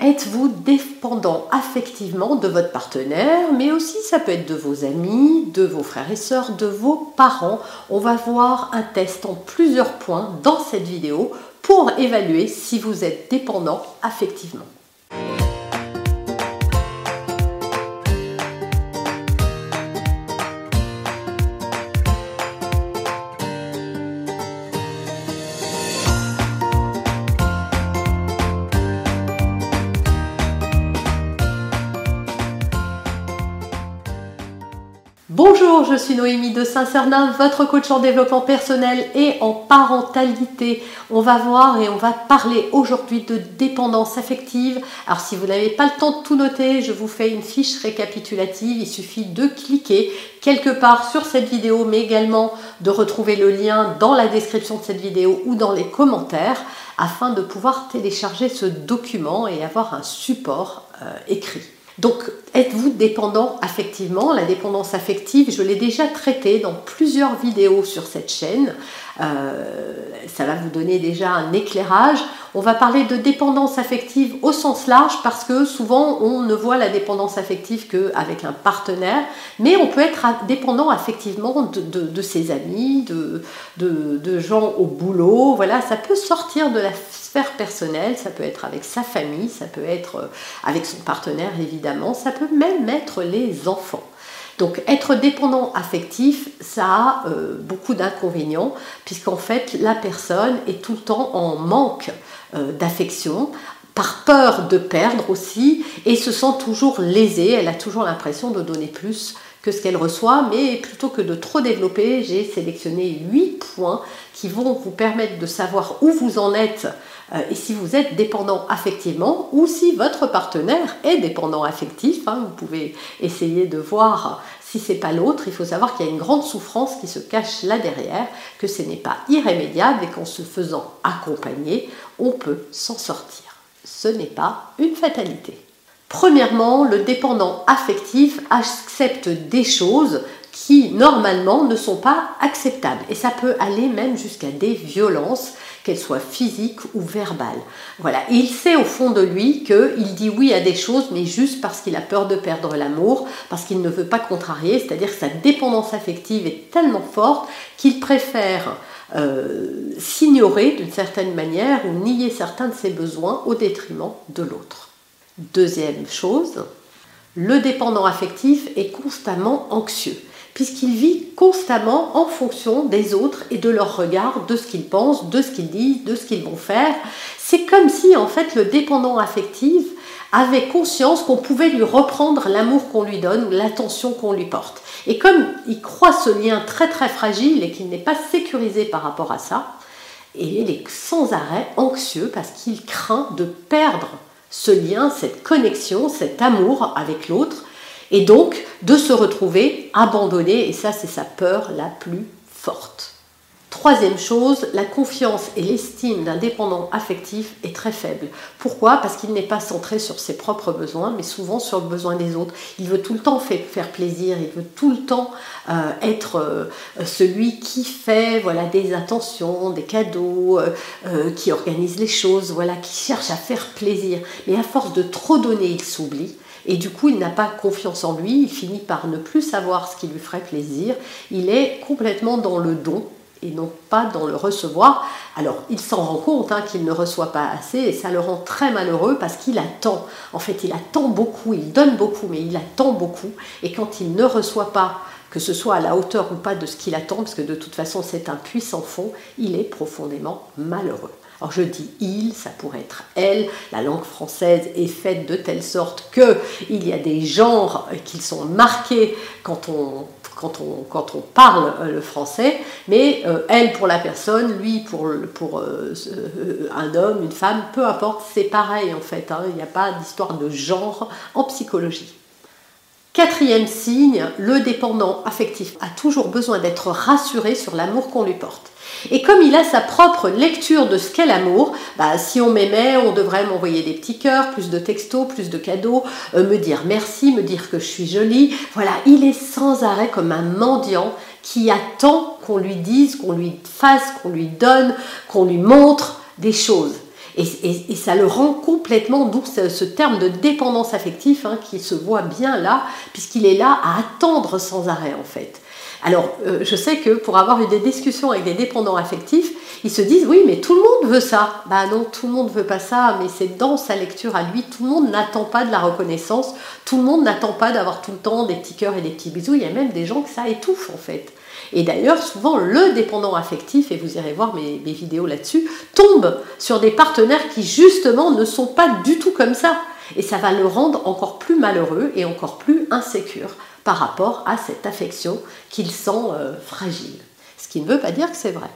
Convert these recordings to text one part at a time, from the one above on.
Êtes-vous dépendant affectivement de votre partenaire, mais aussi ça peut être de vos amis, de vos frères et sœurs, de vos parents On va voir un test en plusieurs points dans cette vidéo pour évaluer si vous êtes dépendant affectivement. Je suis Noémie de Saint-Cernin, votre coach en développement personnel et en parentalité. On va voir et on va parler aujourd'hui de dépendance affective. Alors si vous n'avez pas le temps de tout noter, je vous fais une fiche récapitulative. Il suffit de cliquer quelque part sur cette vidéo, mais également de retrouver le lien dans la description de cette vidéo ou dans les commentaires afin de pouvoir télécharger ce document et avoir un support euh, écrit. Donc, êtes-vous dépendant affectivement? La dépendance affective, je l'ai déjà traité dans plusieurs vidéos sur cette chaîne. Euh, ça va vous donner déjà un éclairage. On va parler de dépendance affective au sens large parce que souvent on ne voit la dépendance affective qu'avec un partenaire, mais on peut être dépendant affectivement de, ses amis, de, de, gens au boulot. Voilà, ça peut sortir de la sphère personnelle, ça peut être avec sa famille, ça peut être euh, avec son partenaire évidemment, ça peut même être les enfants. Donc être dépendant affectif, ça a euh, beaucoup d'inconvénients, puisqu'en fait la personne est tout le temps en manque euh, d'affection, par peur de perdre aussi, et se sent toujours lésée, elle a toujours l'impression de donner plus que ce qu'elle reçoit, mais plutôt que de trop développer, j'ai sélectionné 8 points qui vont vous permettre de savoir où vous en êtes et si vous êtes dépendant affectivement ou si votre partenaire est dépendant affectif. Hein, vous pouvez essayer de voir si c'est pas l'autre. Il faut savoir qu'il y a une grande souffrance qui se cache là derrière, que ce n'est pas irrémédiable et qu'en se faisant accompagner, on peut s'en sortir. Ce n'est pas une fatalité. Premièrement, le dépendant affectif accepte des choses qui normalement ne sont pas acceptables. Et ça peut aller même jusqu'à des violences, qu'elles soient physiques ou verbales. Voilà, il sait au fond de lui qu'il dit oui à des choses, mais juste parce qu'il a peur de perdre l'amour, parce qu'il ne veut pas contrarier, c'est-à-dire que sa dépendance affective est tellement forte qu'il préfère euh, s'ignorer d'une certaine manière ou nier certains de ses besoins au détriment de l'autre. Deuxième chose, le dépendant affectif est constamment anxieux, puisqu'il vit constamment en fonction des autres et de leur regard, de ce qu'ils pensent, de ce qu'ils disent, de ce qu'ils vont faire. C'est comme si en fait le dépendant affectif avait conscience qu'on pouvait lui reprendre l'amour qu'on lui donne ou l'attention qu'on lui porte. Et comme il croit ce lien très très fragile et qu'il n'est pas sécurisé par rapport à ça, et il est sans arrêt anxieux parce qu'il craint de perdre ce lien, cette connexion, cet amour avec l'autre, et donc de se retrouver abandonné, et ça c'est sa peur la plus forte. Troisième chose, la confiance et l'estime d'un dépendant affectif est très faible. Pourquoi? Parce qu'il n'est pas centré sur ses propres besoins, mais souvent sur le besoin des autres. Il veut tout le temps faire plaisir, il veut tout le temps euh, être euh, celui qui fait voilà, des attentions, des cadeaux, euh, qui organise les choses, voilà, qui cherche à faire plaisir. Mais à force de trop donner, il s'oublie. Et du coup, il n'a pas confiance en lui, il finit par ne plus savoir ce qui lui ferait plaisir. Il est complètement dans le don et non pas dans le recevoir. Alors, il s'en rend compte hein, qu'il ne reçoit pas assez et ça le rend très malheureux parce qu'il attend. En fait, il attend beaucoup, il donne beaucoup, mais il attend beaucoup. Et quand il ne reçoit pas, que ce soit à la hauteur ou pas de ce qu'il attend, parce que de toute façon c'est un puissant fond, il est profondément malheureux. Alors je dis il, ça pourrait être elle. La langue française est faite de telle sorte que il y a des genres qui sont marqués quand on parle euh, le français, mais euh, elle pour la personne, lui pour, pour euh, un homme, une femme, peu importe, c'est pareil en fait. Hein. il n'y a pas d'histoire de genre en psychologie. Quatrième signe, le dépendant affectif a toujours besoin d'être rassuré sur l'amour qu'on lui porte. Et comme il a sa propre lecture de ce qu'est l'amour, bah, si on m'aimait, on devrait m'envoyer des petits cœurs, plus de textos, plus de cadeaux, euh, me dire merci, me dire que je suis jolie. Voilà, il est sans arrêt comme un mendiant qui attend qu'on lui dise, qu'on lui fasse, qu'on lui donne, qu'on lui montre des choses. Et, ça le rend complètement, d'où ce, terme de dépendance affective hein, qui se voit bien là, puisqu'il est là à attendre sans arrêt en fait. Alors, euh, je sais que pour avoir eu des discussions avec des dépendants affectifs, ils se disent oui, mais tout le monde veut ça. Bah non, tout le monde veut pas ça, mais c'est dans sa lecture à lui. Tout le monde n'attend pas de la reconnaissance. Tout le monde n'attend pas d'avoir tout le temps des petits cœurs et des petits bisous. Il y a même des gens que ça étouffe en fait. Et d'ailleurs, souvent, le dépendant affectif, et vous irez voir mes, vidéos là-dessus, tombe sur des partenaires qui justement ne sont pas du tout comme ça. Et ça va le rendre encore plus malheureux et encore plus insécure par rapport à cette affection qu'il sent euh, fragile. Ce qui ne veut pas dire que c'est vrai.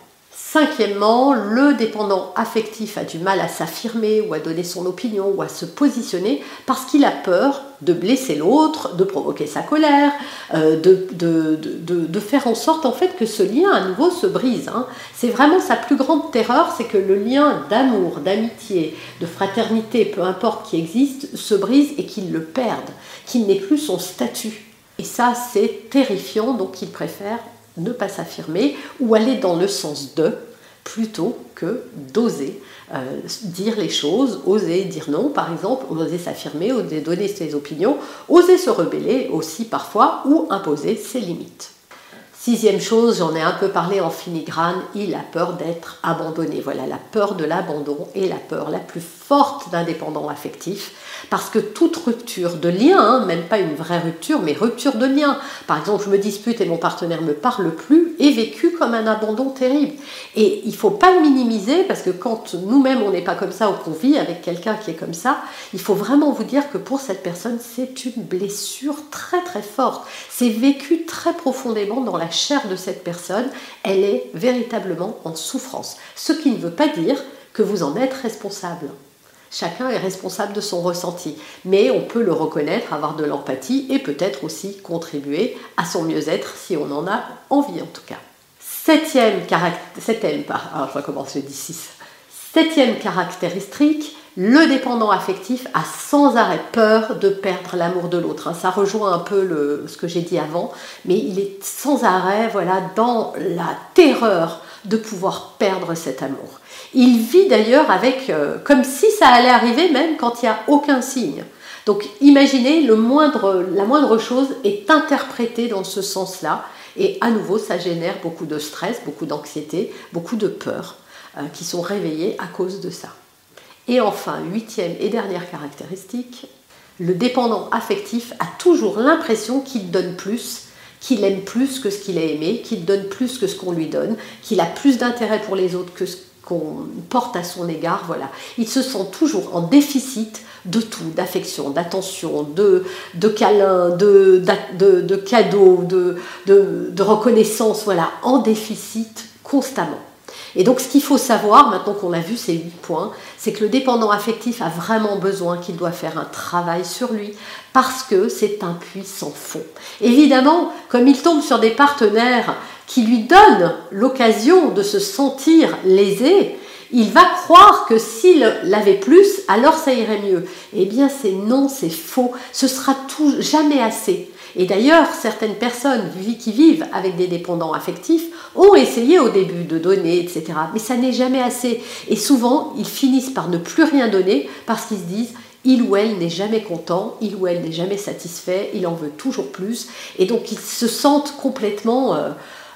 Cinquièmement, le dépendant affectif a du mal à s'affirmer ou à donner son opinion ou à se positionner parce qu'il a peur de blesser l'autre, de provoquer sa colère, euh, de, faire en sorte en fait que ce lien à nouveau se brise. Hein. C'est vraiment sa plus grande terreur, c'est que le lien d'amour, d'amitié, de fraternité, peu importe qui existe, se brise et qu'il le perde, qu'il n'ait plus son statut. Et ça, c'est terrifiant, donc il préfère ne pas s'affirmer ou aller dans le sens de plutôt que d'oser euh, dire les choses, oser dire non par exemple, oser s'affirmer, oser donner ses opinions, oser se rebeller aussi parfois ou imposer ses limites. Sixième chose, j'en ai un peu parlé en filigrane, il a peur d'être abandonné. Voilà, la peur de l'abandon est la peur la plus forte d'un dépendant affectif, parce que toute rupture de lien, hein, même pas une vraie rupture, mais rupture de lien, par exemple je me dispute et mon partenaire me parle plus, est vécu comme un abandon terrible. Et il faut pas le minimiser, parce que quand nous-mêmes on n'est pas comme ça ou qu'on vit avec quelqu'un qui est comme ça, il faut vraiment vous dire que pour cette personne, c'est une blessure très très forte. C'est vécu très profondément dans la chair de cette personne, elle est véritablement en souffrance. Ce qui ne veut pas dire que vous en êtes responsable. Chacun est responsable de son ressenti, mais on peut le reconnaître, avoir de l'empathie et peut-être aussi contribuer à son mieux-être si on en a envie en tout cas. Septième, septième, alors je recommence, le 6. Septième caractéristique, le dépendant affectif a sans arrêt peur de perdre l'amour de l'autre. Hein. Ça rejoint un peu ce que j'ai dit avant, mais il est sans arrêt voilà, dans la terreur de pouvoir perdre cet amour. Il vit d'ailleurs avec, euh, comme si ça allait arriver même quand il n'y a aucun signe. Donc imaginez, la moindre chose est interprétée dans ce sens-là, et à nouveau, ça génère beaucoup de stress, beaucoup d'anxiété, beaucoup de peur euh, qui sont réveillées à cause de ça. Et enfin, huitième et dernière caractéristique, le dépendant affectif a toujours l'impression qu'il donne plus, qu'il aime plus que ce qu'il a aimé, qu'il donne plus que ce qu'on lui donne, qu'il a plus d'intérêt pour les autres que ce qu'on porte à son égard. Voilà. Il se sent toujours en déficit de tout, d'affection, d'attention, de, de câlins, de, de, cadeaux, de, de reconnaissance, voilà, en déficit constamment. Et donc ce qu'il faut savoir, maintenant qu'on a vu ces huit points, c'est que le dépendant affectif a vraiment besoin qu'il doit faire un travail sur lui parce que c'est un puits sans fond. Évidemment, comme il tombe sur des partenaires qui lui donnent l'occasion de se sentir lésé, il va croire que s'il l'avait plus, alors ça irait mieux. Eh bien, c'est non, c'est faux. Ce sera tout, jamais assez. Et d'ailleurs, certaines personnes qui vivent avec des dépendants affectifs ont essayé au début de donner, etc. Mais ça n'est jamais assez. Et souvent, ils finissent par ne plus rien donner parce qu'ils se disent il ou elle n'est jamais content, il ou elle n'est jamais satisfait, il en veut toujours plus. Et donc, ils se sentent complètement euh,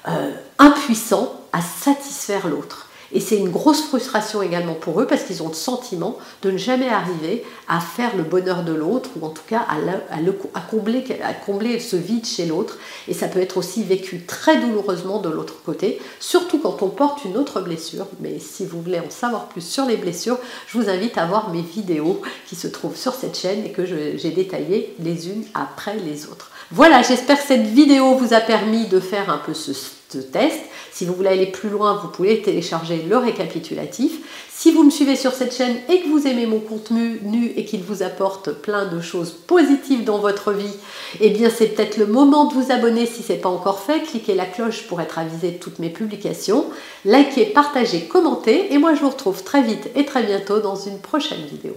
euh, impuissants à satisfaire l'autre. Et c'est une grosse frustration également pour eux parce qu'ils ont le sentiment de ne jamais arriver à faire le bonheur de l'autre ou en tout cas à, combler, à combler ce vide chez l'autre. Et ça peut être aussi vécu très douloureusement de l'autre côté, surtout quand on porte une autre blessure. Mais si vous voulez en savoir plus sur les blessures, je vous invite à voir mes vidéos qui se trouvent sur cette chaîne et que j'ai détaillées les unes après les autres. Voilà, j'espère que cette vidéo vous a permis de faire un peu ce test. Si vous voulez aller plus loin, vous pouvez télécharger le récapitulatif. Si vous me suivez sur cette chaîne et que vous aimez mon contenu nu et qu'il vous apporte plein de choses positives dans votre vie, eh bien c'est peut-être le moment de vous abonner si ce n'est pas encore fait. Cliquez la cloche pour être avisé de toutes mes publications. Likez, partagez, commentez et moi je vous retrouve très vite et très bientôt dans une prochaine vidéo.